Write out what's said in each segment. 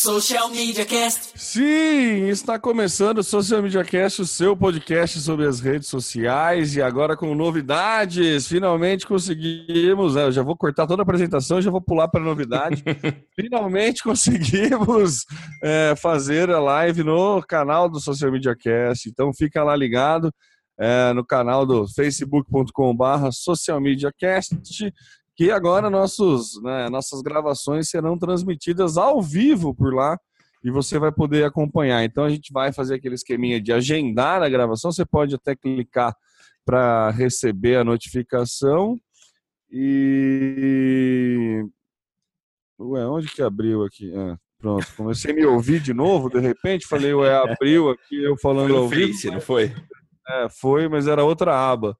Social Media Cast. Sim, está começando o Social Media Cast, o seu podcast sobre as redes sociais e agora com novidades. Finalmente conseguimos, né, eu já vou cortar toda a apresentação, já vou pular para a novidade. Finalmente conseguimos é, fazer a live no canal do Social Media Cast. Então fica lá ligado é, no canal do facebook.com/barra Social Media Cast que agora nossos, né, nossas gravações serão transmitidas ao vivo por lá e você vai poder acompanhar. Então a gente vai fazer aquele esqueminha de agendar a gravação. Você pode até clicar para receber a notificação. E. Ué, onde que abriu aqui? Ah, pronto, comecei a me ouvir de novo, de repente, falei, ué, abriu aqui, eu falando foi ao vivo. Face, não foi? É, foi, mas era outra aba.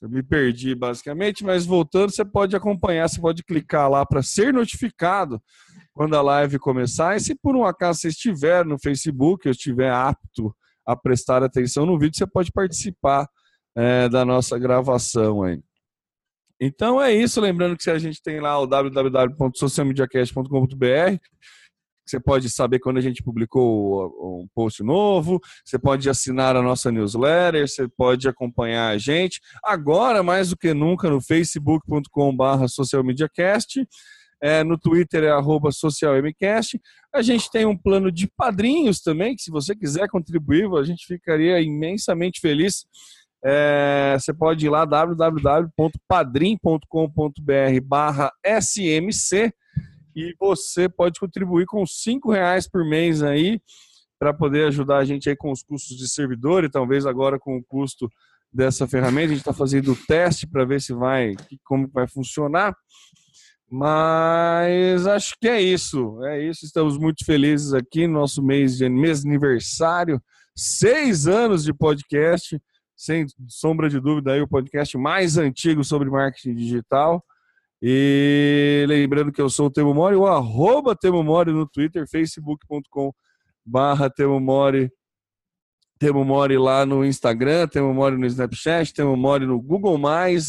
Eu me perdi basicamente, mas voltando, você pode acompanhar, você pode clicar lá para ser notificado quando a live começar. E se por um acaso você estiver no Facebook, eu estiver apto a prestar atenção no vídeo, você pode participar é, da nossa gravação aí. Então é isso, lembrando que a gente tem lá o www.socialmediacast.com.br você pode saber quando a gente publicou um post novo, você pode assinar a nossa newsletter, você pode acompanhar a gente. Agora, mais do que nunca, no facebook.com.br socialmediacast, é, no Twitter é arroba socialmcast. A gente tem um plano de padrinhos também, que se você quiser contribuir, a gente ficaria imensamente feliz. É, você pode ir lá www.padrim.com.br barra smc e você pode contribuir com cinco reais por mês aí para poder ajudar a gente aí com os custos de servidor e talvez agora com o custo dessa ferramenta. A gente está fazendo o teste para ver se vai, como vai funcionar. Mas acho que é isso. É isso. Estamos muito felizes aqui no nosso mês de mês de aniversário. Seis anos de podcast, sem sombra de dúvida, aí o podcast mais antigo sobre marketing digital. E lembrando que eu sou o Temo Mori, o arroba Temo Mori no Twitter, facebook.com barra Temo Mori, Temo Mori lá no Instagram, Temo Mori no Snapchat, Temo Mori no Google+,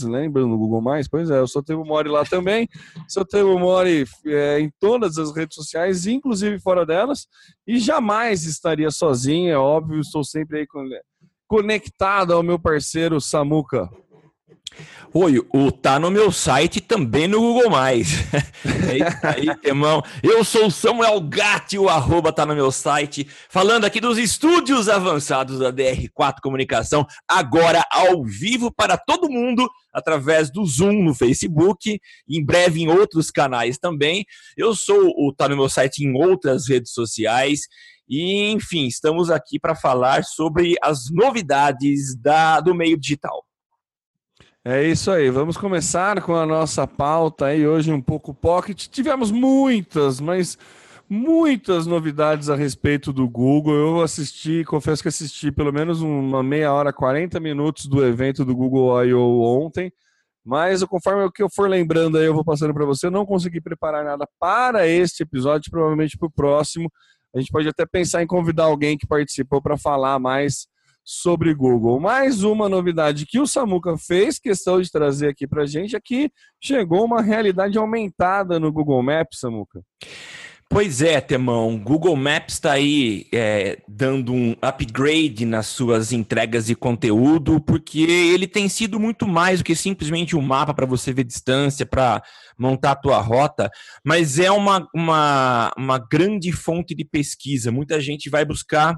lembra no Google+? Pois é, eu sou Temo Mori lá também, sou Temo Mori é, em todas as redes sociais, inclusive fora delas, e jamais estaria sozinho, é óbvio, estou sempre aí conectado ao meu parceiro Samuca. Oi, o tá no meu site também no Google Mais. aí, irmão. Eu sou o Samuel Gatti, o arroba tá no meu site, falando aqui dos estúdios avançados da DR4 Comunicação, agora ao vivo para todo mundo, através do Zoom no Facebook, em breve em outros canais também. Eu sou o tá no meu site em outras redes sociais. E, enfim, estamos aqui para falar sobre as novidades da, do meio digital. É isso aí, vamos começar com a nossa pauta aí hoje um pouco pocket. Tivemos muitas, mas muitas novidades a respeito do Google. Eu assisti, confesso que assisti pelo menos uma meia hora, 40 minutos do evento do Google I.O. ontem. Mas conforme o que eu for lembrando aí, eu vou passando para você. Eu não consegui preparar nada para este episódio, provavelmente para o próximo. A gente pode até pensar em convidar alguém que participou para falar mais sobre Google. Mais uma novidade que o Samuca fez questão de trazer aqui para gente é que chegou uma realidade aumentada no Google Maps, Samuca. Pois é, Temão. Google Maps está aí é, dando um upgrade nas suas entregas de conteúdo, porque ele tem sido muito mais do que simplesmente um mapa para você ver distância, para montar a tua rota, mas é uma, uma, uma grande fonte de pesquisa. Muita gente vai buscar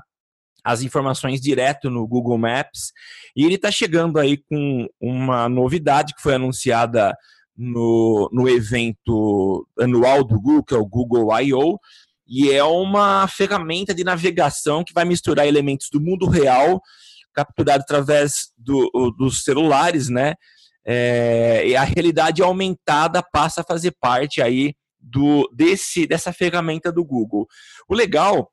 as informações direto no Google Maps. E ele está chegando aí com uma novidade que foi anunciada no, no evento anual do Google, que é o Google I.O., e é uma ferramenta de navegação que vai misturar elementos do mundo real, capturado através do, dos celulares, né? É, e a realidade aumentada passa a fazer parte aí do, desse, dessa ferramenta do Google. O legal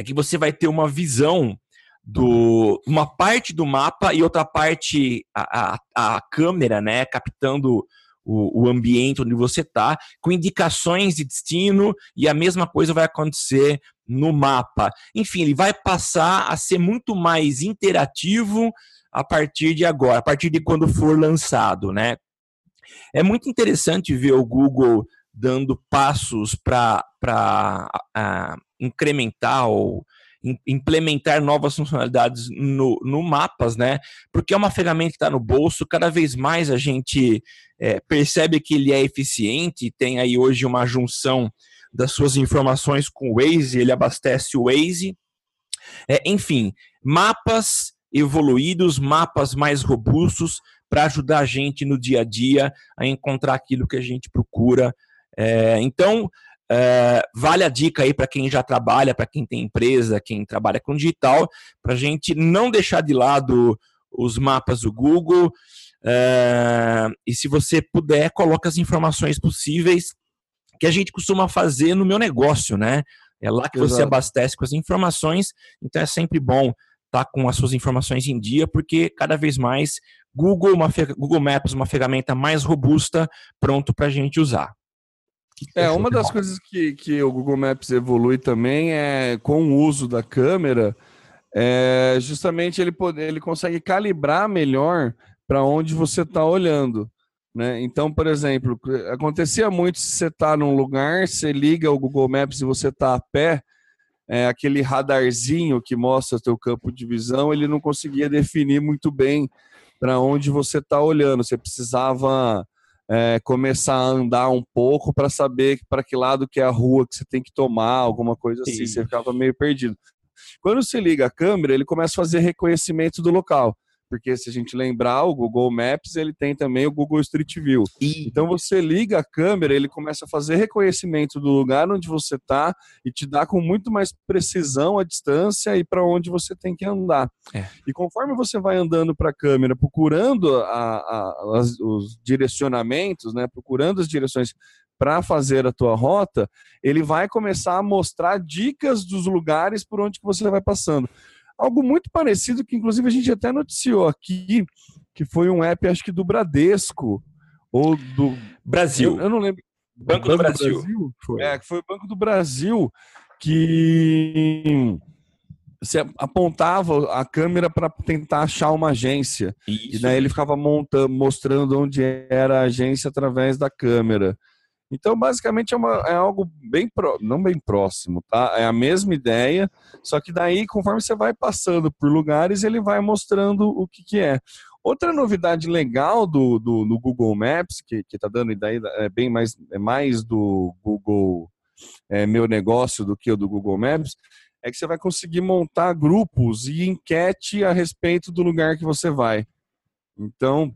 é que você vai ter uma visão do uma parte do mapa e outra parte a, a, a câmera, né, captando o, o ambiente onde você está, com indicações de destino e a mesma coisa vai acontecer no mapa. Enfim, ele vai passar a ser muito mais interativo a partir de agora, a partir de quando for lançado, né? É muito interessante ver o Google dando passos para incrementar ou implementar novas funcionalidades no, no Mapas, né? Porque é uma ferramenta que está no bolso, cada vez mais a gente é, percebe que ele é eficiente, tem aí hoje uma junção das suas informações com o Waze, ele abastece o Waze. É, enfim, mapas evoluídos, mapas mais robustos para ajudar a gente no dia a dia a encontrar aquilo que a gente procura. É, então, é, vale a dica aí para quem já trabalha, para quem tem empresa, quem trabalha com digital, para a gente não deixar de lado os mapas do Google. É, e se você puder, coloque as informações possíveis que a gente costuma fazer no meu negócio, né? É lá que Exato. você abastece com as informações, então é sempre bom estar tá com as suas informações em dia, porque cada vez mais Google, uma, Google Maps, uma ferramenta mais robusta, pronto para a gente usar. É, uma das coisas que, que o Google Maps evolui também é com o uso da câmera, é justamente ele, poder, ele consegue calibrar melhor para onde você está olhando. Né? Então, por exemplo, acontecia muito se você está num lugar, você liga o Google Maps e você está a pé, é, aquele radarzinho que mostra o teu campo de visão, ele não conseguia definir muito bem para onde você está olhando. Você precisava é, começar a andar um pouco para saber para que lado que é a rua que você tem que tomar, alguma coisa assim. Você ficava meio perdido. Quando você liga a câmera, ele começa a fazer reconhecimento do local porque se a gente lembrar, o Google Maps ele tem também o Google Street View. Então você liga a câmera, ele começa a fazer reconhecimento do lugar onde você está e te dá com muito mais precisão a distância e para onde você tem que andar. É. E conforme você vai andando para a câmera, procurando a, a, as, os direcionamentos, né, procurando as direções para fazer a tua rota, ele vai começar a mostrar dicas dos lugares por onde que você vai passando. Algo muito parecido que, inclusive, a gente até noticiou aqui, que foi um app, acho que do Bradesco, ou do... Brasil. Eu, eu não lembro. Banco, Banco do Brasil. Do Brasil? Foi. É, que foi o Banco do Brasil que se apontava a câmera para tentar achar uma agência. Isso. E daí ele ficava montando, mostrando onde era a agência através da câmera. Então, basicamente, é, uma, é algo bem pro, não bem próximo, tá? É a mesma ideia, só que daí, conforme você vai passando por lugares, ele vai mostrando o que, que é. Outra novidade legal do, do, do Google Maps, que está dando daí é bem mais, é mais do Google é, Meu Negócio do que o do Google Maps, é que você vai conseguir montar grupos e enquete a respeito do lugar que você vai. Então,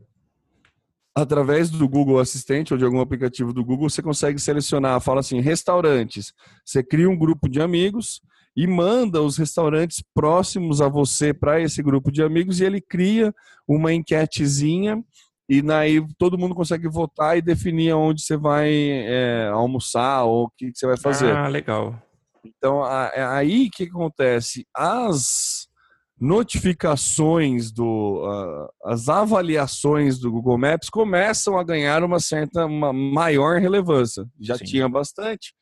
através do Google Assistente ou de algum aplicativo do Google, você consegue selecionar, fala assim, restaurantes. Você cria um grupo de amigos e manda os restaurantes próximos a você para esse grupo de amigos e ele cria uma enquetezinha e daí todo mundo consegue votar e definir onde você vai é, almoçar ou o que, que, você vai fazer. Ah, legal. Então, é aí que acontece? As notificações do uh, as avaliações do Google Maps começam a ganhar uma certa uma maior relevância. Já Sim. tinha bastante,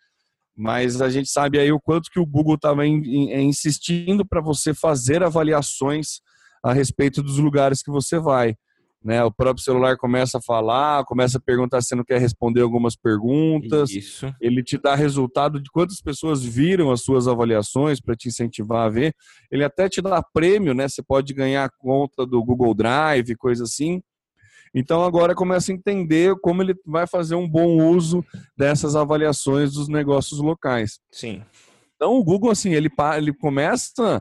mas a gente sabe aí o quanto que o Google estava insistindo para você fazer avaliações a respeito dos lugares que você vai né? O próprio celular começa a falar, começa a perguntar se você não quer responder algumas perguntas. Isso. Ele te dá resultado de quantas pessoas viram as suas avaliações para te incentivar a ver. Ele até te dá prêmio, né? Você pode ganhar conta do Google Drive, coisa assim. Então agora começa a entender como ele vai fazer um bom uso dessas avaliações dos negócios locais. Sim. Então o Google assim, ele ele começa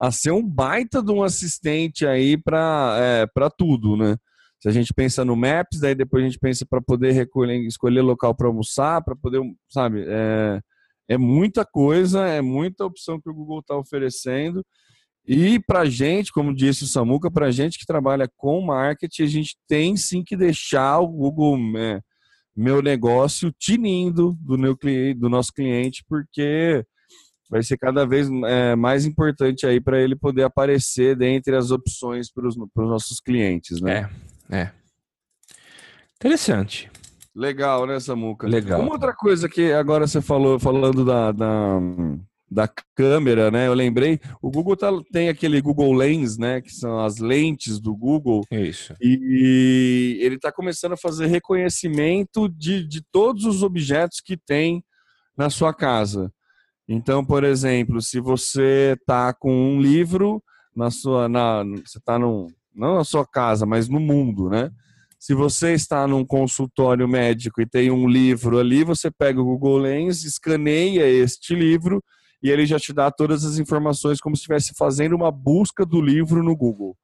a ser um baita de um assistente aí para é, tudo, né? Se a gente pensa no Maps, daí depois a gente pensa para poder recolher, escolher local para almoçar, para poder, sabe, é, é muita coisa, é muita opção que o Google está oferecendo. E para gente, como disse o Samuca, para gente que trabalha com marketing, a gente tem sim que deixar o Google é, Meu Negócio tinindo do, meu, do nosso cliente, porque vai ser cada vez é, mais importante aí para ele poder aparecer dentre as opções para os nossos clientes, né? É, é. Interessante. Legal, né, Samuca? Legal. Uma outra coisa que agora você falou, falando da, da, da câmera, né? Eu lembrei, o Google tá, tem aquele Google Lens, né? Que são as lentes do Google. Isso. E ele está começando a fazer reconhecimento de, de todos os objetos que tem na sua casa. Então, por exemplo, se você está com um livro na sua, na, você está não na sua casa, mas no mundo, né? Se você está num consultório médico e tem um livro ali, você pega o Google Lens, escaneia este livro e ele já te dá todas as informações como se estivesse fazendo uma busca do livro no Google.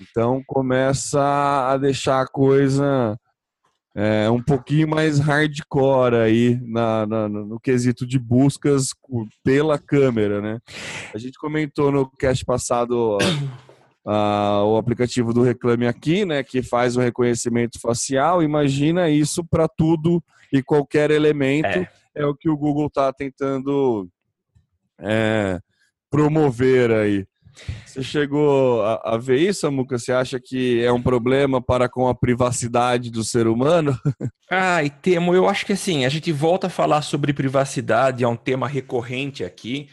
Então começa a deixar a coisa é, um pouquinho mais hardcore aí na, na, no quesito de buscas pela câmera, né? A gente comentou no cast passado o aplicativo do Reclame Aqui, né, que faz o reconhecimento facial. Imagina isso para tudo e qualquer elemento. É. é. o que o Google está tentando é, promover aí. Você chegou a, a, ver isso, Amuca? Você acha que é um problema para com a privacidade do ser humano? Ai, Temo, eu acho que assim, a gente volta a falar sobre privacidade, é um tema recorrente aqui.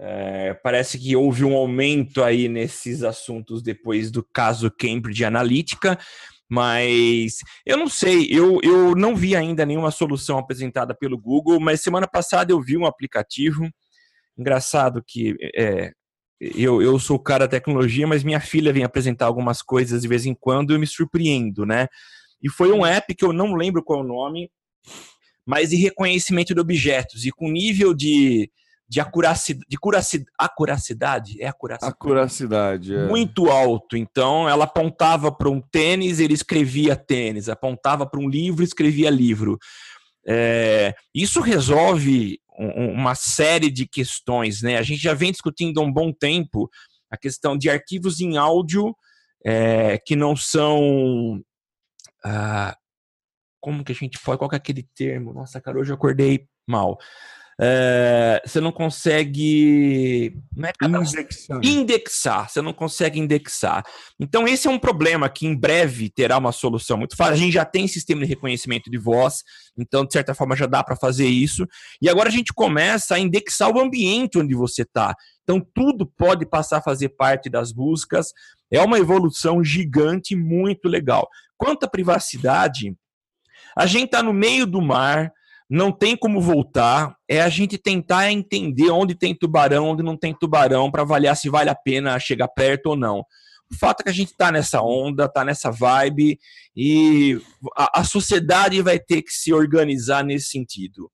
É, parece que houve um aumento aí nesses assuntos depois do caso Cambridge Analytica, mas eu não sei, eu, eu não vi ainda nenhuma solução apresentada pelo Google, mas semana passada eu vi um aplicativo. Engraçado que é, eu, eu sou o cara da tecnologia, mas minha filha vem apresentar algumas coisas de vez em quando e eu me surpreendo, né? E foi um app que eu não lembro qual é o nome, mas de reconhecimento de objetos e com nível de de acuracidade, de curacidade, acuracidade, é acuracidade. Acuracidade, é. Muito alto. Então, ela apontava para um tênis, ele escrevia tênis, apontava para um livro, escrevia livro. É, isso resolve um, uma série de questões, né? A gente já vem discutindo há um bom tempo a questão de arquivos em áudio é, que não são. Ah, como que a gente foi? Qual é aquele termo? Nossa, cara, hoje eu acordei mal. É, você não consegue é indexar. indexar, você não consegue indexar. Então, esse é um problema que em breve terá uma solução muito fácil. A gente já tem sistema de reconhecimento de voz, então, de certa forma, já dá para fazer isso. E agora a gente começa a indexar o ambiente onde você está. Então, tudo pode passar a fazer parte das buscas. É uma evolução gigante, muito legal. Quanto à privacidade, a gente está no meio do mar, não tem como voltar, é a gente tentar entender onde tem tubarão, onde não tem tubarão, para avaliar se vale a pena chegar perto ou não. O fato é que a gente está nessa onda, está nessa vibe, e a, a, sociedade vai ter que se organizar nesse sentido.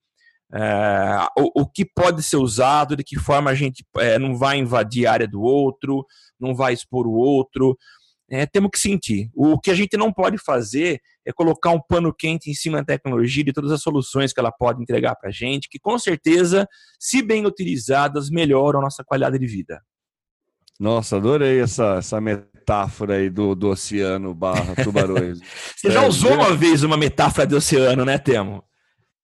É, o, o, que pode ser usado, de que forma a gente é, não vai invadir a área do outro, não vai expor o outro é, temos que sentir. O que a gente não pode fazer é colocar um pano quente em cima da tecnologia e de todas as soluções que ela pode entregar para a gente, que com certeza, se bem utilizadas, melhoram a nossa qualidade de vida. Nossa, adorei essa, essa metáfora aí do, do oceano barra tubarões. Você já é, usou uma vez uma metáfora do oceano, né, Temo?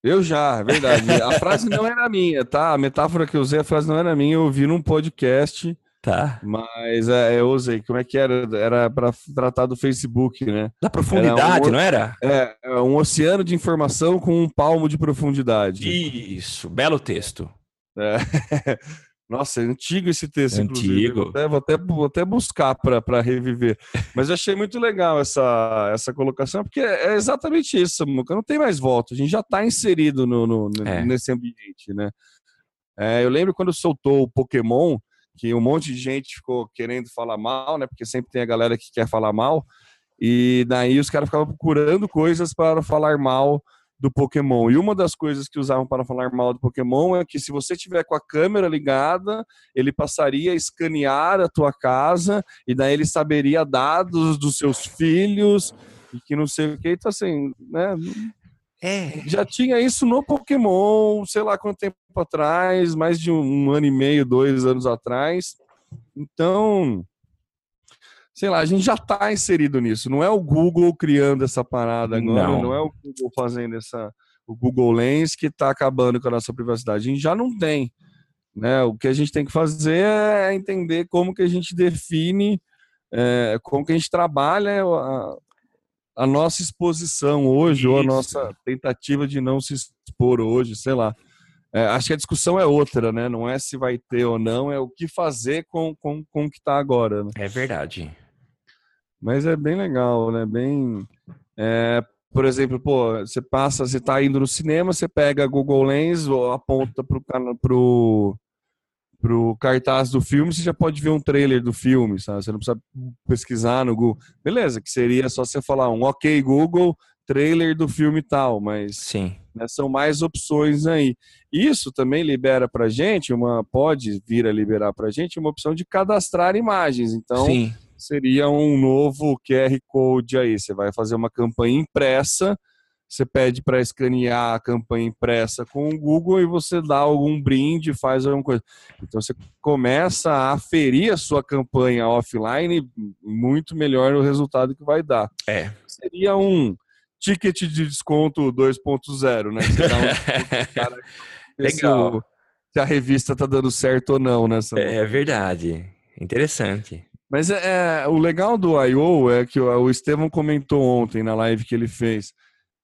Eu já, é verdade. A frase não era minha, tá? A metáfora que eu usei, a frase não era minha, eu ouvi num podcast Tá. Mas é, eu usei, como é que era? Era para tratar do Facebook, né? Da profundidade, um, não era? É, é, um oceano de informação com um palmo de profundidade. Isso, belo texto. É. Nossa, é antigo esse texto, antigo. Até, vou, até, vou até buscar para reviver. Mas eu achei muito legal essa, essa colocação, porque é exatamente isso, Muca. Não tem mais volta. A gente já está inserido no, no é. nesse ambiente, né? É, eu lembro quando soltou o Pokémon, que um monte de gente ficou querendo falar mal, né? Porque sempre tem a galera que quer falar mal. E daí os caras ficavam procurando coisas para falar mal do Pokémon. E uma das coisas que usavam para falar mal do Pokémon é que se você tiver com a câmera ligada, ele passaria a escanear a tua casa e daí ele saberia dados dos seus filhos e que não sei o que. Então, assim, né? É. Já tinha isso no Pokémon, sei lá quanto tempo atrás, mais de um ano e meio, dois anos atrás. Então, sei lá, a gente já está inserido nisso. Não é o Google criando essa parada agora, não, não é o Google fazendo essa, o Google Lens que está acabando com a nossa privacidade. A gente já não tem. Né? O que a gente tem que fazer é entender como que a gente define, é, como que a gente trabalha a, a nossa exposição hoje, Isso. ou a nossa tentativa de não se expor hoje, sei lá. É, acho que a discussão é outra, né? Não é se vai ter ou não, é o que fazer com, com, com o que está agora. Né? É verdade. Mas é bem legal, né? Bem. É, por exemplo, pô, você passa, você tá indo no cinema, você pega a Google Lens, aponta pro, pro, pro cartaz do filme, você já pode ver um trailer do filme, sabe? Você não precisa pesquisar no Google. Beleza, que seria só você falar um ok Google, trailer do filme tal, mas Sim. Né, são mais opções aí. Isso também libera pra gente, uma pode vir a liberar pra gente uma opção de cadastrar imagens. Então, Sim seria um novo QR Code aí. Você vai fazer uma campanha impressa, você pede para escanear a campanha impressa com o Google e você dá algum brinde, faz alguma coisa. Então você começa a aferir a sua campanha offline, muito melhor o resultado que vai dar. É. Seria um ticket de desconto 2.0, né? Você dá um cara, Legal. Se a revista tá dando certo ou não, né? É verdade. Interessante. Mas é, é, o legal do I.O. é que o, o Estevão comentou ontem na live que ele fez.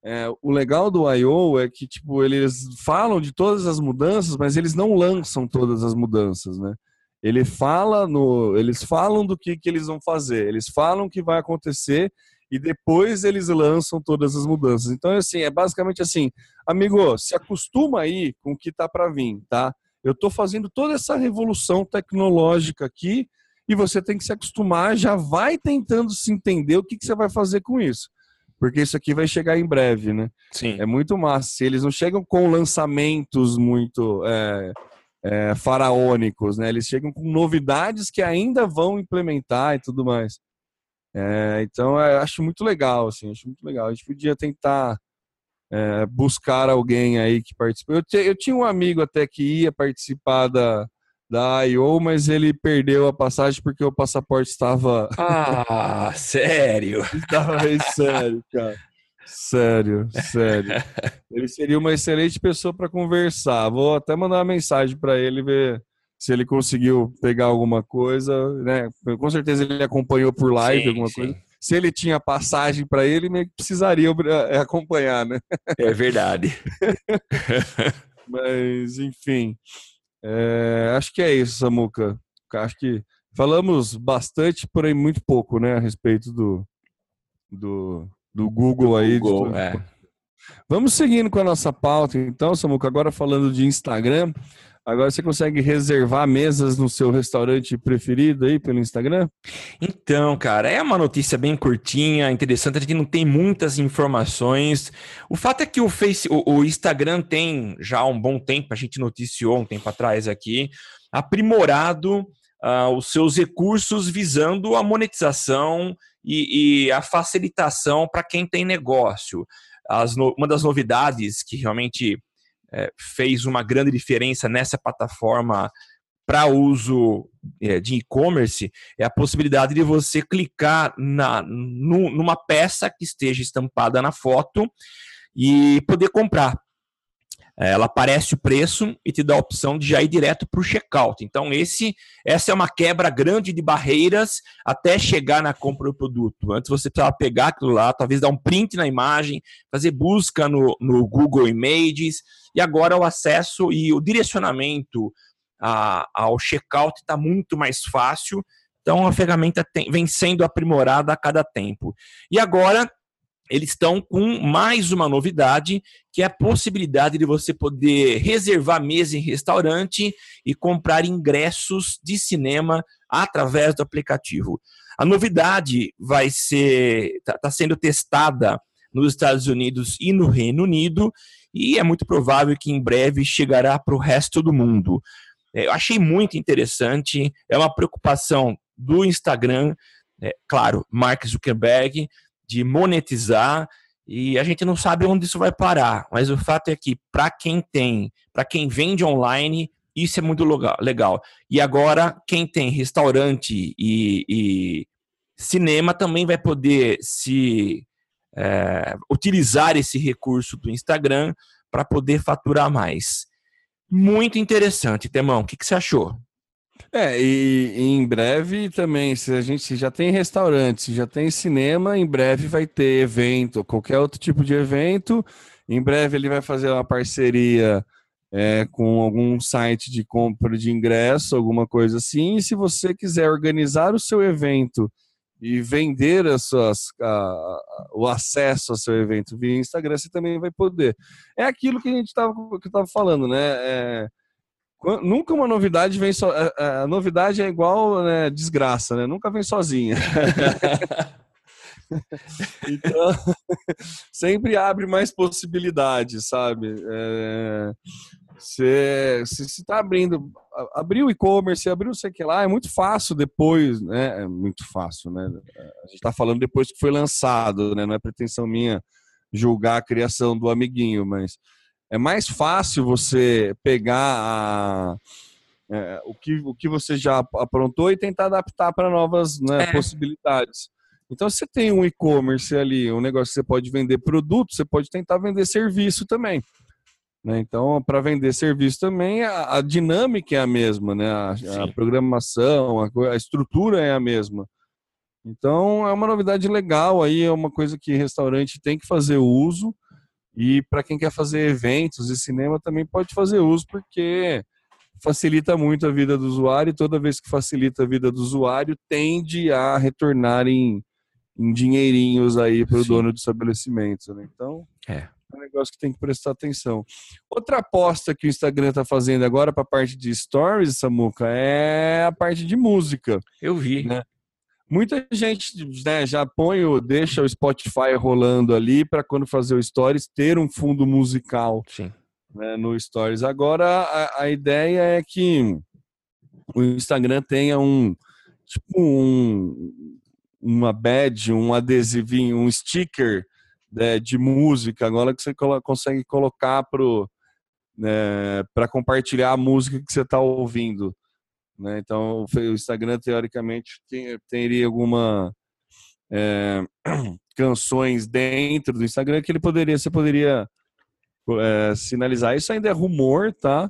É, o legal do I.O. é que tipo eles falam de todas as mudanças, mas eles não lançam todas as mudanças, né? Ele fala no, eles falam do que, que eles vão fazer, eles falam o que vai acontecer e depois eles lançam todas as mudanças. Então, assim, é basicamente assim, amigo, se acostuma aí com o que tá para vir, tá? Eu estou fazendo toda essa revolução tecnológica aqui e você tem que se acostumar, já vai tentando se entender o que, que você vai fazer com isso. Porque isso aqui vai chegar em breve, né? Sim. É muito massa. Eles não chegam com lançamentos muito é, é, faraônicos, né? Eles chegam com novidades que ainda vão implementar e tudo mais. É, então, eu acho muito legal, assim, acho muito legal. A gente podia tentar é, buscar alguém aí que participe. Eu, eu tinha um amigo até que ia participar da, da I.O., mas ele perdeu a passagem porque o passaporte estava. Ah, sério? estava meio sério, cara. Sério, sério. Ele seria uma excelente pessoa para conversar. Vou até mandar uma mensagem para ele ver se ele conseguiu pegar alguma coisa, né? Com certeza ele acompanhou por live sim, alguma sim. coisa. Se ele tinha passagem para ele, meio que precisaria é, acompanhar, né? É verdade. Mas, enfim. É, acho que é isso, Samuca. Acho que falamos bastante, porém muito pouco, né, a respeito do, do, do Google do aí. Google, é. Vamos seguindo com a nossa pauta, então, Samuca. Agora falando de Instagram. Agora você consegue reservar mesas no seu restaurante preferido aí pelo Instagram? Então, cara, é uma notícia bem curtinha, interessante, a gente não tem muitas informações. O fato é que o Face, o, o Instagram tem já um bom tempo, a gente noticiou um tempo atrás aqui, aprimorado uh, os seus recursos visando a monetização e, e a facilitação para quem tem negócio. As uma das novidades que realmente é, fez uma grande diferença nessa plataforma para uso é, de e-commerce é a possibilidade de você clicar na, numa peça que esteja estampada na foto e poder comprar. É, ela aparece o preço e te dá a opção de já ir direto para o checkout. Então, esse, essa é uma quebra grande de barreiras até chegar na compra do produto. Antes você precisava pegar aquilo lá, talvez dar um print na imagem, fazer busca no, no Google Images, e agora o acesso e o direcionamento a, ao checkout está muito mais fácil. Então, a ferramenta tem, vem sendo aprimorada a cada tempo. E agora eles estão com mais uma novidade, que é a possibilidade de você poder reservar mesa em restaurante e comprar ingressos de cinema através do aplicativo. A novidade vai ser está tá sendo testada nos Estados Unidos e no Reino Unido e é muito provável que em breve chegará para o resto do mundo. É, eu achei muito interessante, é uma preocupação do Instagram, é, claro, Mark Zuckerberg, de monetizar e a gente não sabe onde isso vai parar, mas o fato é que para quem tem, para quem vende online, isso é muito legal. E agora, quem tem restaurante e, e cinema também vai poder se é, utilizar esse recurso do Instagram para poder faturar mais. Muito interessante, Temão. O que, que você achou? É, e, e, em breve também, se a gente já tem restaurante, já tem cinema, em breve vai ter evento, qualquer outro tipo de evento. Em breve ele vai fazer uma parceria é, com algum site de compra de ingresso, alguma coisa assim. E se você quiser organizar o seu evento e vender as suas, a, o acesso ao seu evento via Instagram, você também vai poder. É aquilo que a gente estava falando, né? É, nunca uma novidade vem só. A, a novidade é igual né, desgraça, né? Nunca vem sozinha. então, sempre abre mais possibilidades, sabe? É, você está abrindo, abriu o e-commerce, abriu sei que lá, é muito fácil depois, né? É muito fácil, né? A gente está falando depois que foi lançado, né? Não é pretensão minha julgar a criação do amiguinho, mas é mais fácil você pegar a, é, o, que, o que você já aprontou e tentar adaptar para novas né, é. possibilidades. Então, você tem um e-commerce ali, um negócio que você pode vender produto, você pode tentar vender serviço também. Né? Então, para vender serviço também, a, a, dinâmica é a mesma, né? a, a programação, a, a, estrutura é a mesma. Então, é uma novidade legal aí, é uma coisa que restaurante tem que fazer uso. E para quem quer fazer eventos e cinema também pode fazer uso, porque facilita muito a vida do usuário e toda vez que facilita a vida do usuário, tende a retornar em, em dinheirinhos aí para o dono do estabelecimento. Né? Então, é. é um negócio que tem que prestar atenção. Outra aposta que o Instagram está fazendo agora para a parte de stories, Samuca, é a parte de música. Eu vi. Né? Muita gente né, já põe, o, deixa o Spotify rolando ali para quando fazer o Stories ter um fundo musical né, no Stories. Agora a, a, ideia é que o Instagram tenha um tipo um uma badge, um adesivinho, um sticker né, de música agora que você consegue colocar para né, compartilhar a música que você está ouvindo. Né? Então, o Instagram, teoricamente, tem, teria alguma é, canções dentro do Instagram que ele poderia, você poderia é, sinalizar. Isso ainda é rumor, tá?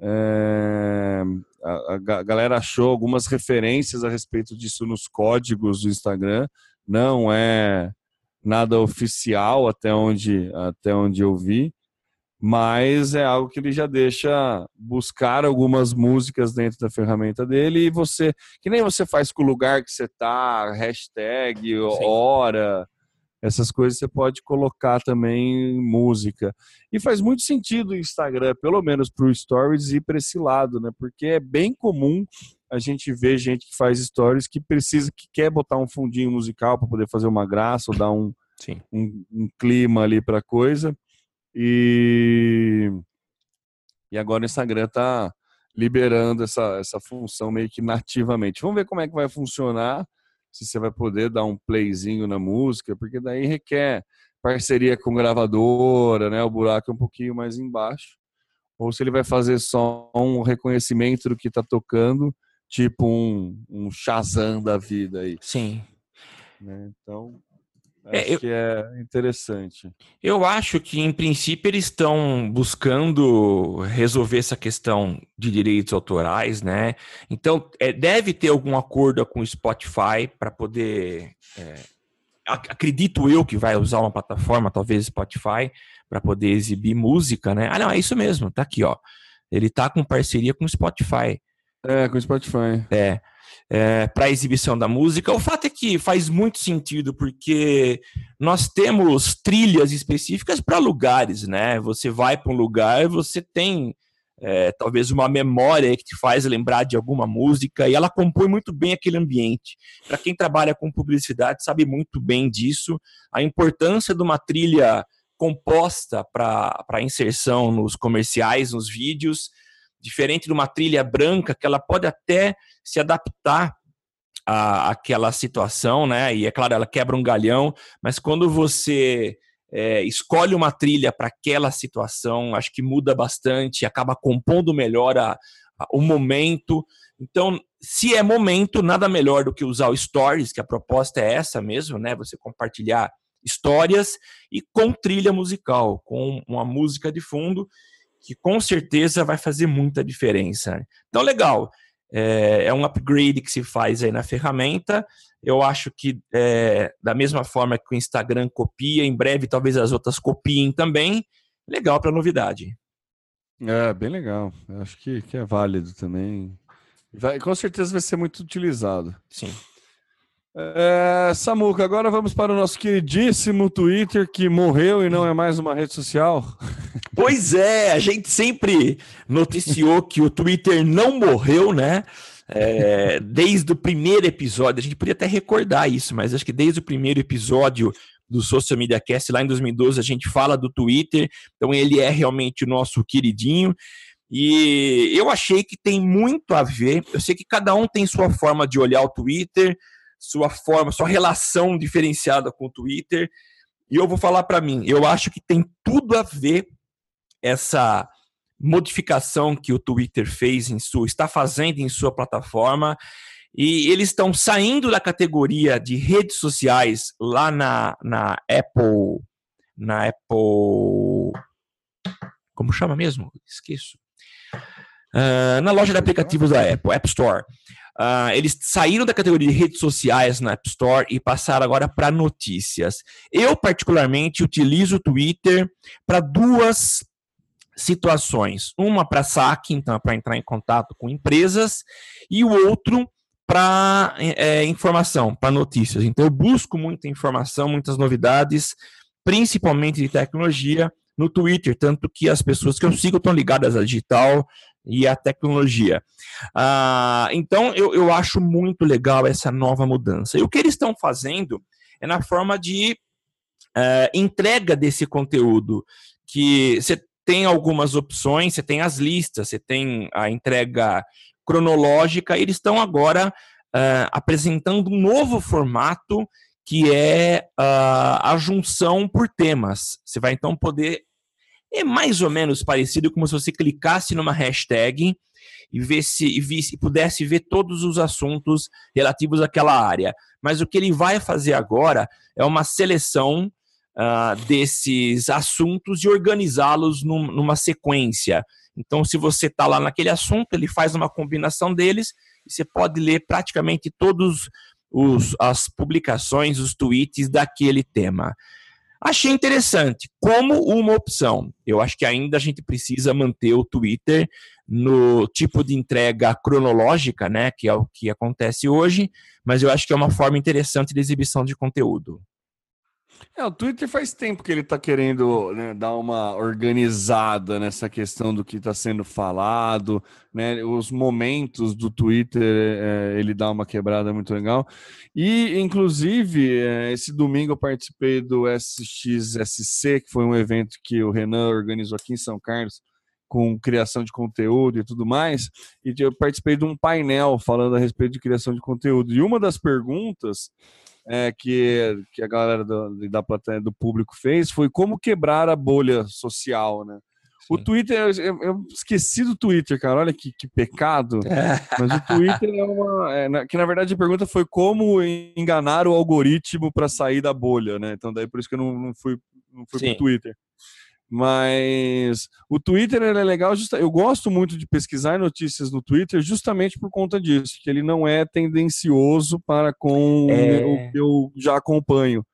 É, a, a, galera achou algumas referências a respeito disso nos códigos do Instagram. Não é nada oficial até onde, até onde eu vi mas é algo que ele já deixa buscar algumas músicas dentro da ferramenta dele e você, que nem você faz com o lugar que você tá, hashtag, Sim. hora, essas coisas você pode colocar também música. E faz muito sentido o Instagram, pelo menos para o Stories, ir para esse lado, né? Porque é bem comum a gente ver gente que faz stories que precisa, que quer botar um fundinho musical para poder fazer uma graça ou dar um, um, um clima ali para coisa. E, e agora o Instagram está liberando essa, essa função meio que nativamente. Vamos ver como é que vai funcionar, se você vai poder dar um playzinho na música, porque daí requer parceria com gravadora, né? O buraco é um pouquinho mais embaixo. Ou se ele vai fazer só um reconhecimento do que está tocando, tipo um, um Shazam da vida aí. Sim. Né? Então, acho é, eu, que é interessante. Eu acho que, em princípio, eles estão buscando resolver essa questão de direitos autorais, né? Então, é, deve ter algum acordo com o Spotify para poder. É, acredito eu que vai usar uma plataforma, talvez Spotify, para poder exibir música, né? Ah, não, é isso mesmo, tá aqui, ó. Ele tá com parceria com o Spotify. É, com o Spotify. É é, para a exibição da música. O fato é que faz muito sentido, porque nós temos trilhas específicas para lugares, né? Você vai para um lugar, você tem é, talvez uma memória que te faz lembrar de alguma música e ela compõe muito bem aquele ambiente. Para quem trabalha com publicidade, sabe muito bem disso, a importância de uma trilha composta para inserção nos comerciais, nos vídeos, diferente de uma trilha branca que ela pode até se adaptar à, àquela situação, né? E é claro, ela quebra um galhão, mas quando você é, escolhe uma trilha para aquela situação, acho que muda bastante, acaba compondo melhor a, a, o momento. Então, se é momento, nada melhor do que usar o Stories, que a proposta é essa mesmo, né? Você compartilhar histórias e com trilha musical, com uma música de fundo, que com certeza vai fazer muita diferença. Então, legal. É, é, um upgrade que se faz aí na ferramenta. Eu acho que é, da mesma forma que o Instagram copia, em breve talvez as outras copiem também. Legal para novidade. É, bem legal. Eu acho que, que é válido também. Vai, com certeza vai ser muito utilizado. Sim. É, Samuca, agora vamos para o nosso queridíssimo Twitter, que morreu e não é mais uma rede social. Pois é, a gente sempre noticiou que o Twitter não morreu, né? É, desde o primeiro episódio, a gente podia até recordar isso, mas acho que desde o primeiro episódio do Social Media Cast, lá em 2012, a gente fala do Twitter, então ele é realmente o nosso queridinho. E eu achei que tem muito a ver. Eu sei que cada um tem sua forma de olhar o Twitter, sua forma, sua relação diferenciada com o Twitter. E eu vou falar para mim, eu acho que tem tudo a ver essa modificação que o Twitter fez em sua, está fazendo em sua plataforma. E eles estão saindo da categoria de redes sociais lá na, na Apple. Na Apple. Como chama mesmo? Esqueço. Uh, na loja de aplicativos da Apple, App Store. Uh, eles saíram da categoria de redes sociais na App Store e passaram agora para notícias. Eu, particularmente, utilizo o Twitter para duas situações. Uma para saque, então, para entrar em contato com empresas, e o outro para é, informação, para notícias. Então, eu busco muita informação, muitas novidades, principalmente de tecnologia, no Twitter, tanto que as pessoas que eu sigo estão ligadas à digital, e a tecnologia. Ah, então, eu, eu acho muito legal essa nova mudança. E o que eles estão fazendo é na forma de uh, entrega desse conteúdo, que você tem algumas opções, você tem as listas, você tem a entrega cronológica, eles estão agora uh, apresentando um novo formato que é uh, a junção por temas. Você vai então poder é mais ou menos parecido como se você clicasse numa hashtag e, visse, e, visse, pudesse ver todos os assuntos relativos àquela área. Mas o que ele vai fazer agora é uma seleção uh, desses assuntos e organizá-los num, numa sequência. Então, se você está lá naquele assunto, ele faz uma combinação deles e você pode ler praticamente todos os, as publicações, os tweets daquele tema. Achei interessante, como uma opção. Eu acho que ainda a gente precisa manter o Twitter no tipo de entrega cronológica, né, que é o que acontece hoje, mas eu acho que é uma forma interessante de exibição de conteúdo. É, o Twitter faz tempo que ele está querendo né, dar uma organizada nessa questão do que está sendo falado, né? Os momentos do Twitter é, ele dá uma quebrada muito legal. E, inclusive, é, esse domingo eu participei do SXSC, que foi um evento que o Renan organizou aqui em São Carlos, com criação de conteúdo e tudo mais. E eu participei de um painel falando a respeito de criação de conteúdo. E uma das perguntas é, que, que a galera do, da plateia do público fez foi como quebrar a bolha social, né? Sim. O Twitter, eu, eu, esqueci do Twitter, cara. Olha que, que pecado. É. Mas o Twitter é uma. É, que na verdade a pergunta foi como enganar o algoritmo para sair da bolha, né? Então daí por isso que eu não, não fui, não fui pro Twitter. Mas o Twitter é legal, eu gosto muito de pesquisar notícias no Twitter justamente por conta disso, que ele não é tendencioso para com é... o que eu já acompanho.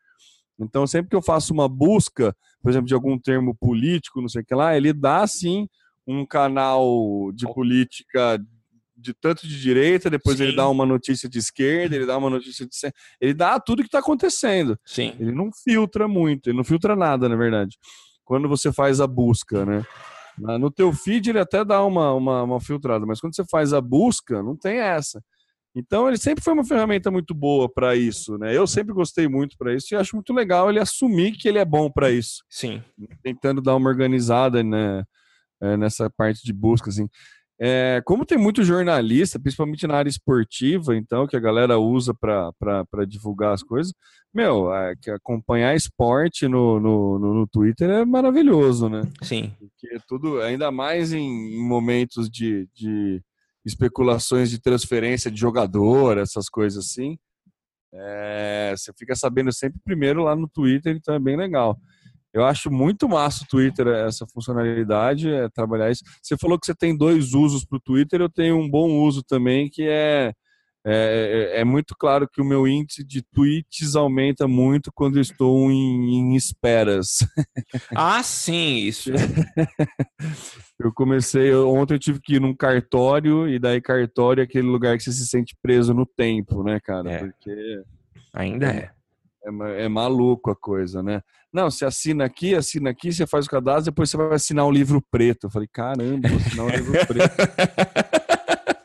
Então, sempre que eu faço uma busca, por exemplo, de algum termo político, não sei o que lá, ele dá sim um canal de política de tanto de direita, depois Sim. ele dá uma notícia de esquerda, ele dá uma notícia de ele dá tudo que está acontecendo. Sim. Ele não filtra muito, ele não filtra nada, na verdade quando você faz a busca, né? No teu feed ele até dá uma, uma, uma filtrada, mas quando você faz a busca, não tem essa. Então ele sempre foi uma ferramenta muito boa para isso, né? Eu sempre gostei muito para isso e acho muito legal ele assumir que ele é bom para isso. Sim. Tentando dar uma organizada, né? É, nessa parte de busca, assim. É, como tem muito jornalista, principalmente na área esportiva, então, que a galera usa para divulgar as coisas, meu, é, que acompanhar esporte no, no, no, no, Twitter é maravilhoso, né? Sim. Porque tudo, ainda mais em, em momentos de, de especulações de transferência de jogador, essas coisas assim, é, você fica sabendo sempre primeiro lá no Twitter, então é bem legal. Eu acho muito massa o Twitter, essa funcionalidade, é trabalhar isso. Você falou que você tem dois usos para o Twitter, eu tenho um bom uso também, que é, é, é, é, muito claro que o meu índice de tweets aumenta muito quando eu estou em, em esperas. Ah, sim, isso. eu comecei, ontem eu tive que ir num cartório, e daí cartório é aquele lugar que você se sente preso no tempo, né, cara? É. Porque Ainda é. É, é, maluco a coisa, né? Não, você assina aqui, assina aqui, você faz o cadastro, depois você vai assinar um livro preto. Eu falei, caramba, vou assinar um livro preto.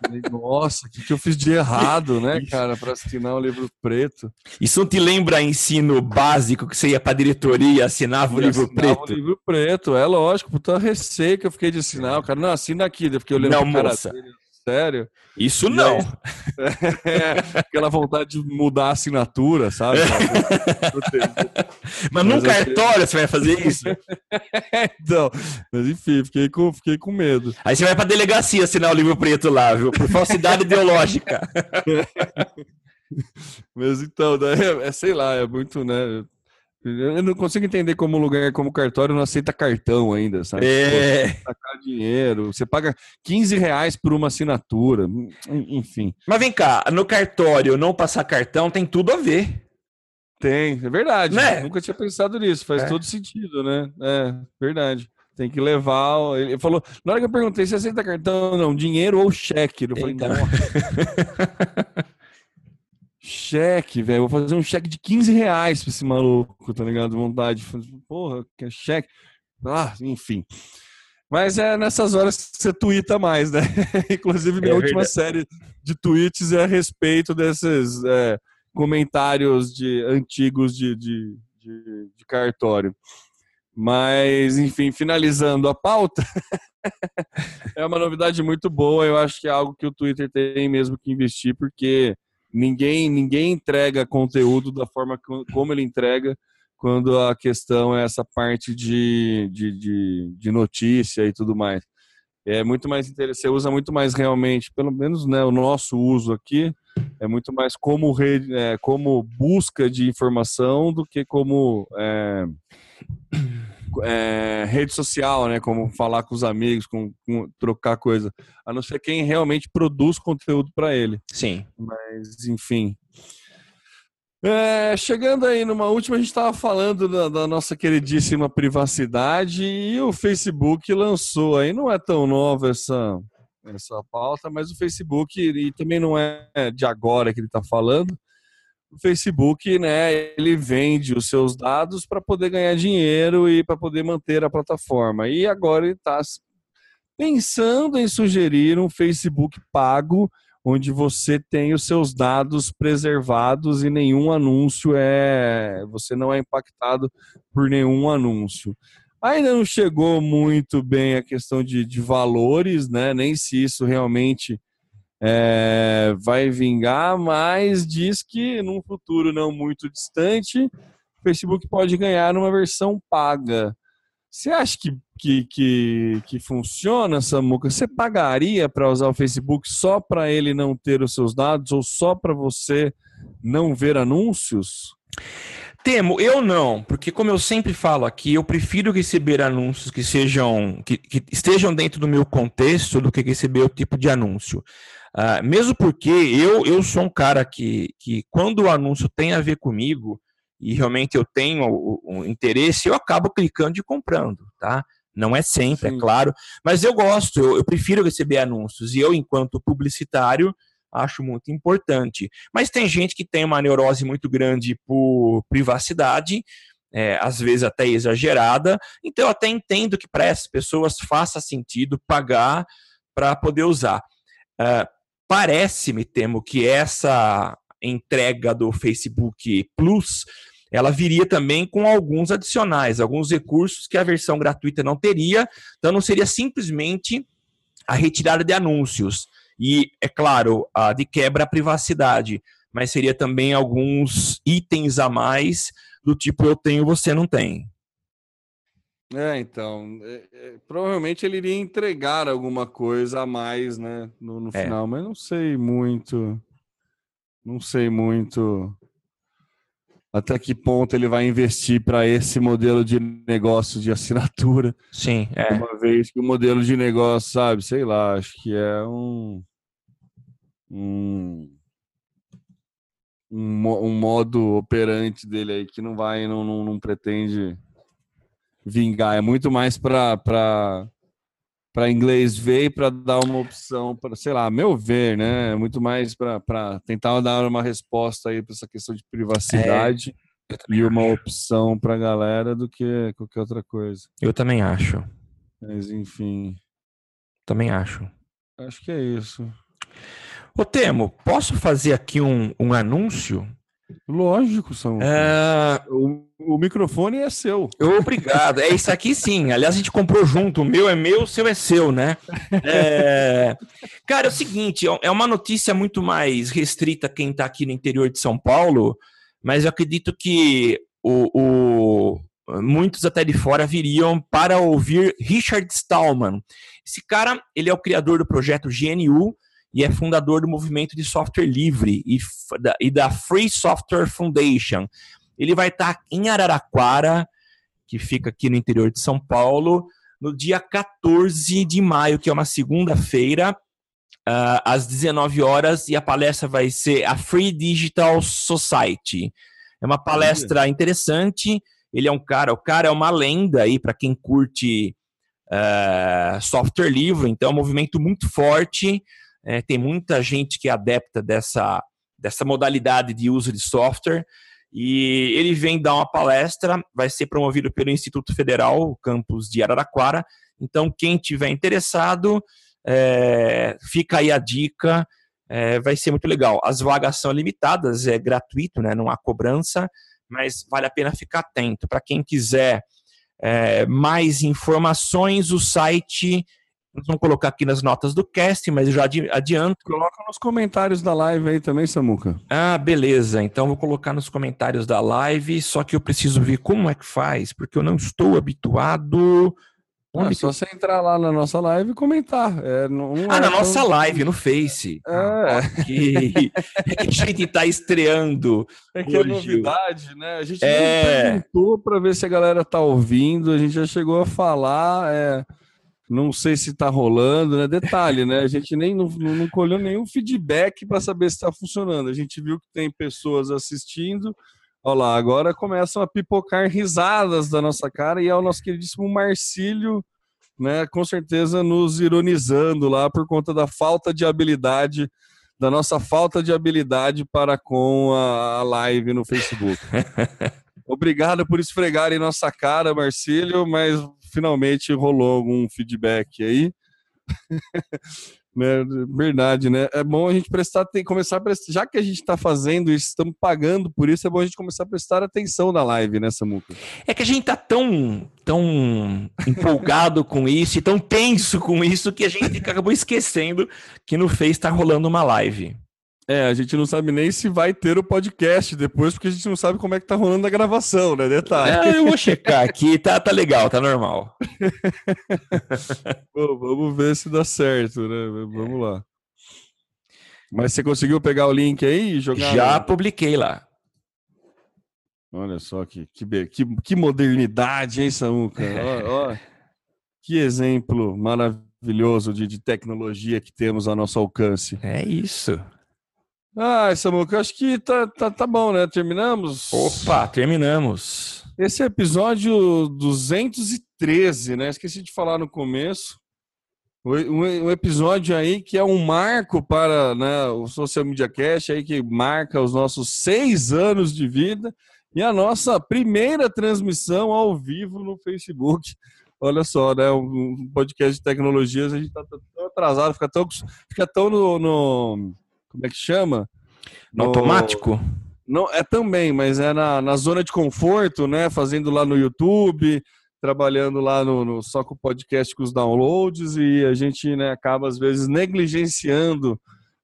falei, Nossa, o que, que eu fiz de errado, né, cara, para assinar um livro preto? Isso não te lembra ensino básico que você ia para diretoria e assinava o livro assinava preto? o livro preto, é lógico, puta receio que eu fiquei de assinar. O cara, não, assina aqui, eu fiquei olhando Não, moça. dele, sério. Isso E não. aí? É, aquela vontade de mudar a assinatura, sabe? Mas num Mas eu sei. cartório você vai fazer isso? então, mas enfim, fiquei com, fiquei com medo. Aí você vai pra delegacia assinar o livro preto lá, viu? Por falsidade ideológica. Mas então, daí é, é, sei lá, é muito, né? Eu não consigo entender como lugar como cartório não aceita cartão ainda, sabe? É. Pô, sacar dinheiro, você paga 15 reais por uma assinatura, enfim. Mas vem cá, no cartório não passar cartão tem tudo a ver. Tem, é verdade. Né? Nunca tinha pensado nisso, faz É. todo sentido, né? É, verdade. Tem que levar. Ele falou, na hora que eu perguntei se aceita cartão, não, dinheiro ou cheque. Eu falei, Eita. nossa. cheque, velho. Vou fazer um cheque de 15 reais pra esse maluco, tá ligado? Vontade. Porra, que é cheque. Ah, enfim. Mas é nessas horas que você tuita mais, né? Inclusive, minha É última série de tweets é a respeito desses é, comentários de antigos de, de, de, de cartório. Mas, enfim, finalizando a pauta, é uma novidade muito boa. Eu acho que é algo que o Twitter tem mesmo que investir, porque ninguém, ninguém entrega conteúdo da forma co- como ele entrega quando a questão é essa parte de, de, de, de notícia e tudo mais. É muito mais interessante, você usa muito mais realmente, pelo menos né, o nosso uso aqui, é muito mais como, rede, é, como busca de informação do que como é, é, rede social, né? Como falar com os amigos, com, com trocar coisa. A não ser quem realmente produz conteúdo para ele. Sim. Mas, enfim. É, chegando aí numa última, a gente estava falando da, da nossa queridíssima privacidade e o Facebook lançou aí, não é tão nova essa, essa pauta, mas o Facebook, e também não é de agora que ele está falando, o Facebook, né, ele vende os seus dados para poder ganhar dinheiro e para poder manter a plataforma. E agora ele está pensando em sugerir um Facebook pago onde você tem os seus dados preservados e nenhum anúncio é. Você não é impactado por nenhum anúncio. Ainda não chegou muito bem a questão de, de valores, né? Nem se isso realmente é, vai vingar, mas diz que num futuro não muito distante, o Facebook pode ganhar uma versão paga. Você acha que, que, que, que funciona, Samuca? Você pagaria para usar o Facebook só para ele não ter os seus dados ou só para você não ver anúncios? Temo, eu não, porque como eu sempre falo aqui, eu prefiro receber anúncios que sejam que, que estejam dentro do meu contexto do que receber o tipo de anúncio. Ah, mesmo porque eu, eu sou um cara que, que quando o anúncio tem a ver comigo e realmente eu tenho o, o interesse, eu acabo clicando e comprando, tá? Não é sempre, Sim. é claro, mas eu gosto, eu, eu prefiro receber anúncios e eu, enquanto publicitário, acho muito importante. Mas tem gente que tem uma neurose muito grande por privacidade, é, às vezes até exagerada, então eu até entendo que para essas pessoas faça sentido pagar para poder usar. Ah, Parece-me, temo, que essa entrega do Facebook Plus ela viria também com alguns adicionais, alguns recursos que a versão gratuita não teria, então não seria simplesmente a retirada de anúncios e, é claro, a de quebra à privacidade, mas seria também alguns itens a mais do tipo eu tenho, você não tem. É, então, é, é, provavelmente ele iria entregar alguma coisa a mais, né, no, no É. final, mas não sei muito, não sei muito até que ponto ele vai investir para esse modelo de negócio de assinatura, Sim, é. uma vez que o modelo de negócio, sabe, sei lá, acho que é um um, um, um modo operante dele aí que não vai, não, não, não pretende vingar. É muito mais para para inglês ver para dar uma opção para, sei lá, meu ver, né? Muito mais para tentar dar uma resposta aí para essa questão de privacidade é, e uma acho. opção para a galera do que qualquer outra coisa. Eu também acho. Mas enfim. Também acho. Acho que é isso. Ô Temo, posso fazer aqui um, um anúncio? Lógico, são. É... O, o, microfone é seu. Obrigado. É isso aqui sim. Aliás, a gente comprou junto. O meu é meu, o seu é seu, né? É... Cara, é o seguinte: é uma notícia muito mais restrita quem está aqui no interior de São Paulo, mas eu acredito que o, o, muitos até de fora viriam para ouvir Richard Stallman. Esse cara, ele é o criador do projeto GNU e é fundador do movimento de software livre e, e da Free Software Foundation. Ele vai estar em Araraquara, que fica aqui no interior de São Paulo, no dia 14 de maio, que é uma segunda-feira, uh, às 19 horas, e a palestra vai ser a Free Digital Society. É uma palestra interessante. Ele é um cara, o cara é uma lenda aí para quem curte uh, software livre, então é um movimento muito forte. É, tem muita gente que é adepta dessa, dessa modalidade de uso de software. E ele vem dar uma palestra, vai ser promovido pelo Instituto Federal, campus de Araraquara. Então, quem tiver interessado, é, fica aí a dica, é, vai ser muito legal. As vagas são limitadas, é gratuito, né, não há cobrança, mas vale a pena ficar atento. Para quem quiser é, mais informações, o site nós vamos colocar aqui nas notas do cast, mas já adianto. Coloca nos comentários da live aí também, Samuca. Ah, beleza. Então vou colocar nos comentários da live, só que eu preciso ver como é que faz, porque eu não estou habituado. É só você entrar lá na nossa live e comentar. É, não, ah, é na nossa live, no Face. É. Ah, okay. é que a gente está estreando. É que é hoje. é novidade, né? A gente é... perguntou para ver se a galera tá ouvindo, a gente já chegou a falar. É... Não sei se está rolando, né? Detalhe, né? A gente nem não, não colheu nenhum feedback para saber se está funcionando. A gente viu que tem pessoas assistindo. Olha lá, agora começam a pipocar risadas da nossa cara e é o nosso queridíssimo Marcílio, né? Com certeza nos ironizando lá por conta da falta de habilidade, da nossa falta de habilidade para com a, a live no Facebook. Obrigado por esfregarem nossa cara, Marcílio, mas finalmente rolou algum feedback aí. né? Verdade, né? É bom a gente prestar, tem, começar a prestar, já que a gente está fazendo isso, estamos pagando por isso, é bom a gente começar a prestar atenção na live, né, Samuca? É que a gente tá tão, tão empolgado com isso e tão tenso com isso que a gente acabou esquecendo que no Face está rolando uma live. É, a gente não sabe nem se vai ter o podcast depois, porque a gente não sabe como é que tá rolando a gravação, né? Detalhe. É, eu vou checar aqui, tá, tá legal, tá normal. Bom, vamos ver se dá certo, né? Vamos lá. Mas você conseguiu pegar o link aí e jogar? Já publiquei lá. Olha só que, que, que, que modernidade, hein, Samuca? Ó, ó, que exemplo maravilhoso de, de tecnologia que temos ao nosso alcance. É isso. Ah, Samuca, acho que tá, tá, tá bom, né? Terminamos? Opa, terminamos. Esse é episódio 213, né? Esqueci de falar no começo. Um, episódio aí que é um marco para né, o Social Media Cast, aí que marca os nossos seis anos de vida e a nossa primeira transmissão ao vivo no Facebook. Olha só, né? Um podcast de tecnologias, a gente tá tão atrasado, fica tão, fica tão no, no como é que chama? No, automático? Não, é também, mas é na, na zona de conforto, né? Fazendo lá no YouTube, trabalhando lá no, no só com o podcast com os downloads e a gente né, acaba às vezes negligenciando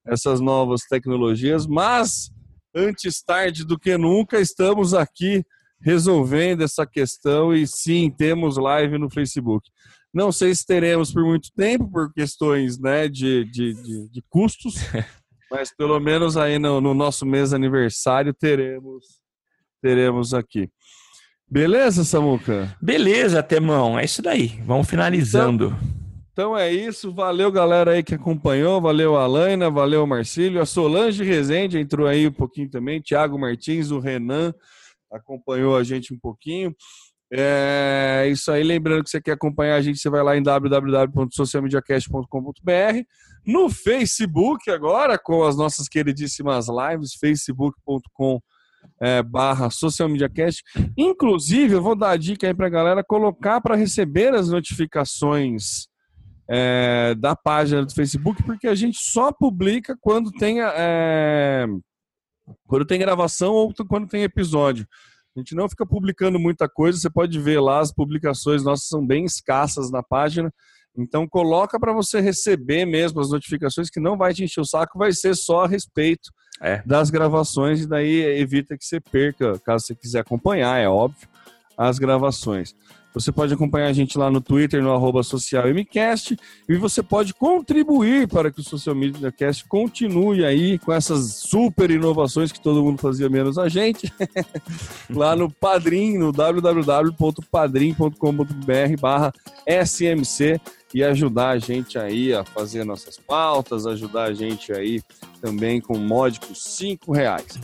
essas novas tecnologias, mas antes tarde do que nunca estamos aqui resolvendo essa questão e sim temos live no Facebook. Não sei se teremos por muito tempo por questões né, de, de, de, de custos, Mas pelo menos aí no, no nosso mês aniversário teremos teremos aqui. Beleza, Samuca? Beleza, Temão. É isso daí. Vamos finalizando. Então, então, é isso. Valeu, galera aí que acompanhou. Valeu, Alaina. Valeu, Marcílio. A Solange Rezende entrou aí um pouquinho também. Tiago Martins, o Renan acompanhou a gente um pouquinho. É isso aí. Lembrando que você quer acompanhar a gente, você vai lá em www.socialmediacast.com.br. No Facebook, agora, com as nossas queridíssimas lives, facebook.com é, barra Social Media Cast. Inclusive, eu vou dar a dica aí pra galera colocar para receber as notificações é, da página do Facebook, porque a gente só publica quando tem, é, quando tem gravação ou quando tem episódio. A gente não fica publicando muita coisa, você pode ver lá, as publicações nossas são bem escassas na página. Então coloca para você receber mesmo as notificações que não vai te encher o saco, vai ser só a respeito é. das gravações e daí evita que você perca, caso você quiser acompanhar, é óbvio, as gravações. Você pode acompanhar a gente lá no Twitter, no arroba socialmcast, e você pode contribuir para que o Social Media Cast continue aí com essas super inovações que todo mundo fazia, menos a gente, lá no Padrim, no www.padrim.com.br barra SMC e ajudar a gente aí a fazer nossas pautas, ajudar a gente aí também com módicos cinco reais.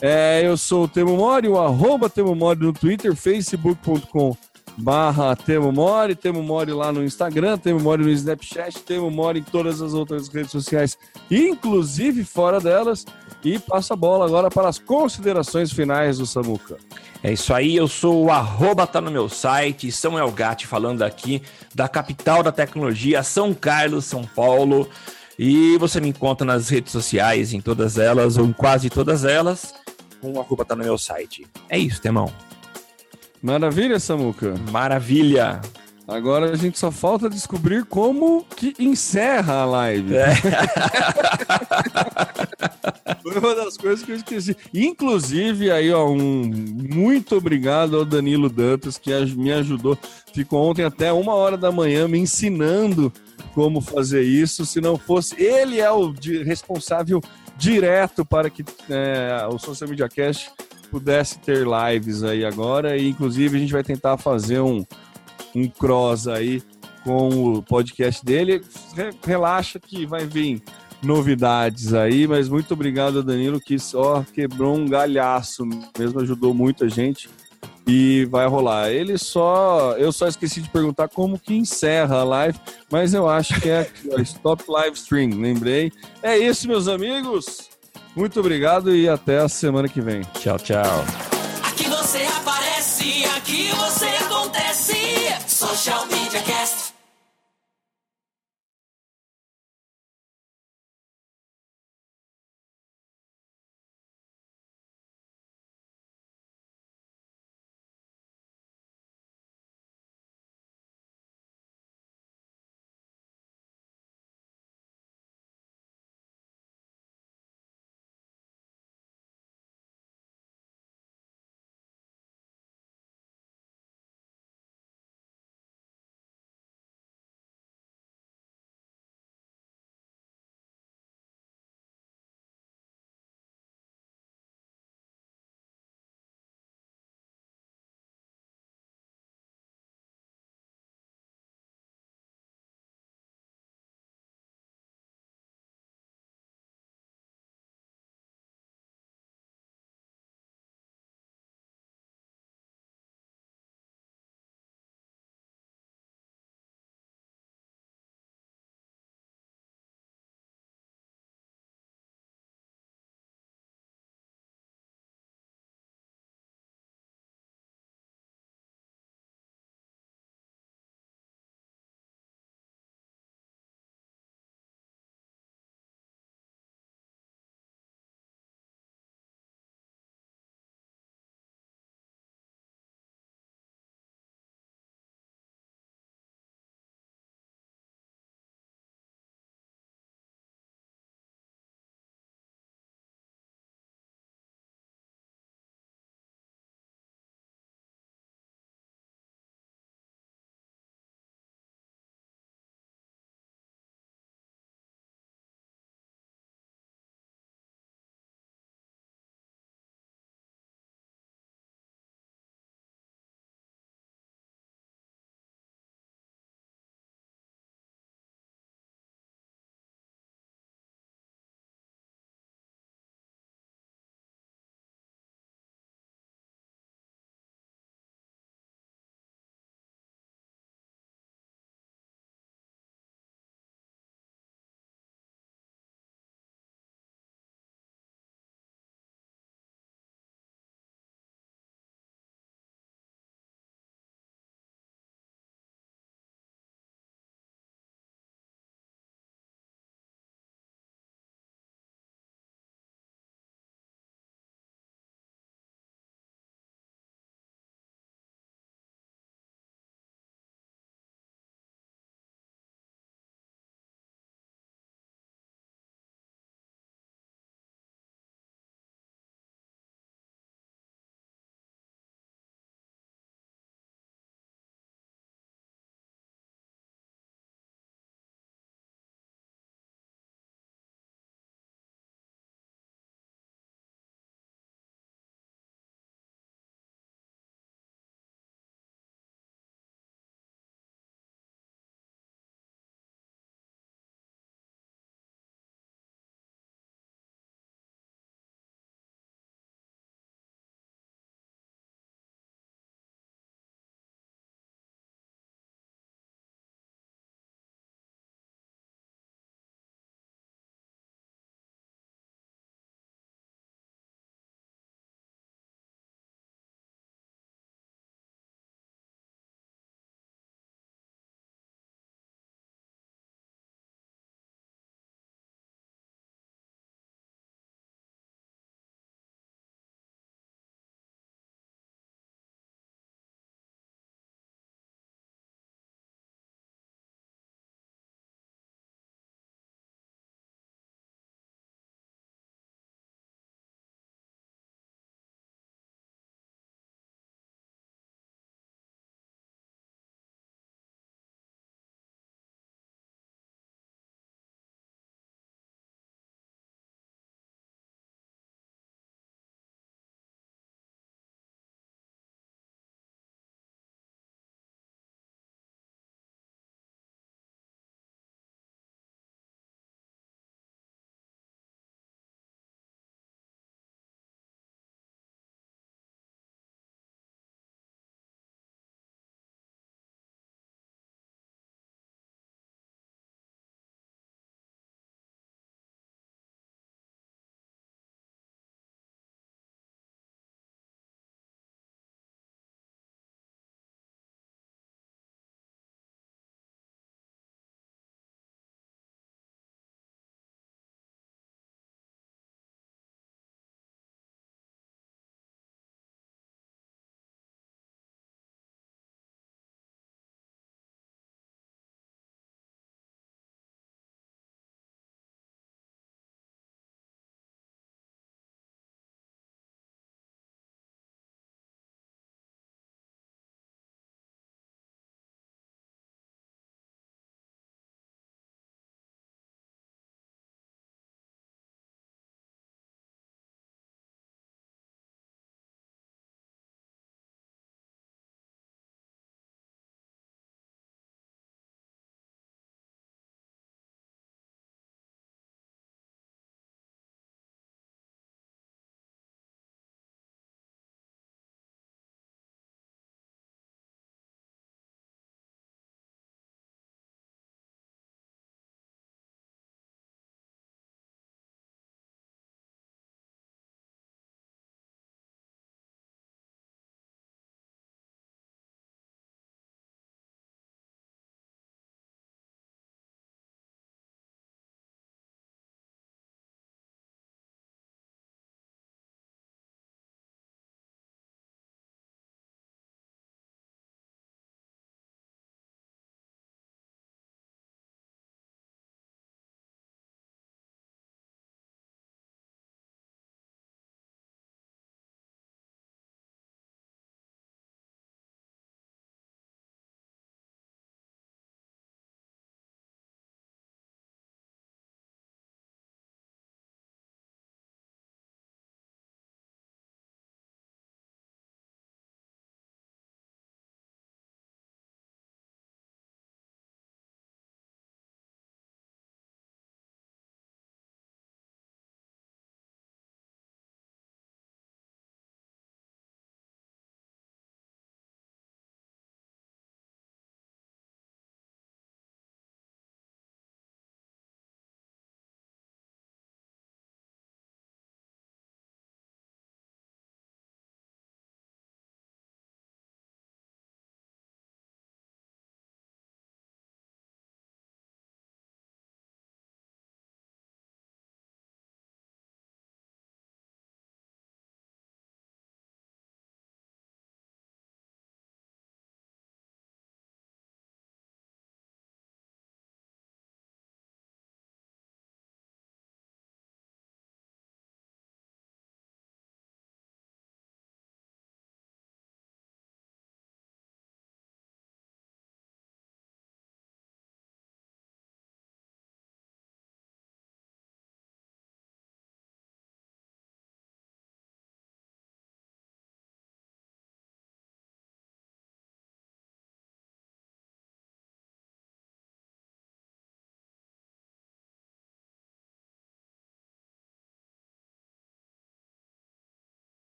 É, eu sou o Temo Mori, o arroba Temo Mori no Twitter, facebook.com barra Temo Mori, Temo Mori lá no Instagram, Temo Mori no Snapchat, Temo Mori em todas as outras redes sociais, inclusive fora delas. E passa a bola agora para as considerações finais do Samuca. É isso aí, eu sou o arroba tá no meu site, Samuel Gatti falando aqui da capital da tecnologia, São Carlos, São Paulo. E você me encontra nas redes sociais, em todas elas, ou em quase todas elas, com o arroba tá no meu site. É isso, Temão. Maravilha, Samuca. Maravilha. Agora a gente só falta descobrir como que encerra a live. É. Foi uma das coisas que eu esqueci. Inclusive, aí, ó, um muito obrigado ao Danilo Dantas, que me ajudou. Ficou ontem até uma hora da manhã me ensinando como fazer isso. Se não fosse, ele é o responsável direto para que é, o Social Media Cast pudesse ter lives aí agora. E inclusive a gente vai tentar fazer um, um cross aí com o podcast dele. Relaxa que vai vir novidades aí, mas muito obrigado, Danilo, que só quebrou um galhaço mesmo, ajudou muita gente e vai rolar. Ele só, eu só esqueci de perguntar como que encerra a live, mas eu acho que é Stop Live Stream, lembrei. É isso, meus amigos. Muito obrigado e até a semana que vem. Tchau, tchau. Aqui você aparece, aqui você acontece. Social Media Cast.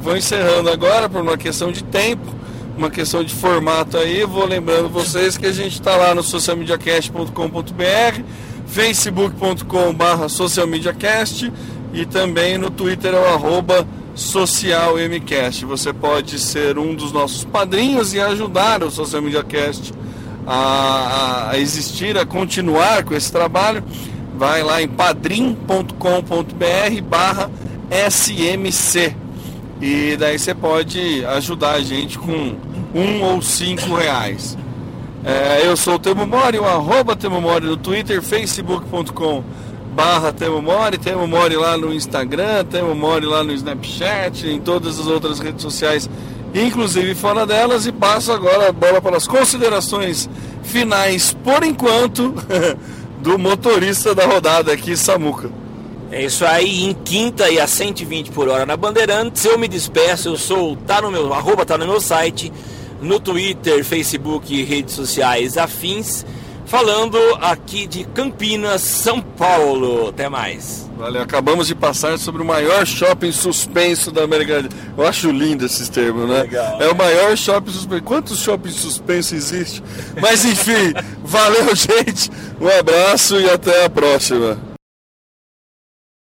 Vou encerrando agora por uma questão de tempo, uma questão de formato aí. Vou lembrando vocês que a gente está lá no socialmediacast.com.br, facebook.com.br socialmediacast e também no Twitter é o arroba socialmcast. Você pode ser um dos nossos padrinhos e ajudar o Social Media Cast a, a existir, a continuar com esse trabalho. Vai lá em padrim.com.br barra SMC. E daí você pode ajudar a gente com um ou cinco reais. É, eu sou o Temo Mori, o arroba Temo Mori no Twitter, facebook.com barra Temo Mori, Temo Mori lá no Instagram, Temo Mori lá no Snapchat, em todas as outras redes sociais, inclusive fora delas, e passo agora a bola para as considerações finais, por enquanto, do motorista da rodada aqui, Samuca. É isso aí, em quinta e a 120 por hora na Bandeirantes, eu me despeço, eu sou, tá no meu, arroba tá no meu site, no Twitter, Facebook e redes sociais afins, falando aqui de Campinas, São Paulo. Até mais. Valeu, acabamos de passar sobre o maior shopping suspenso da América. Eu acho lindo esses termos, né? Legal, é, é o maior shopping suspenso. Quantos shoppings suspensos existe? Mas enfim, valeu, gente. Um abraço e até a próxima.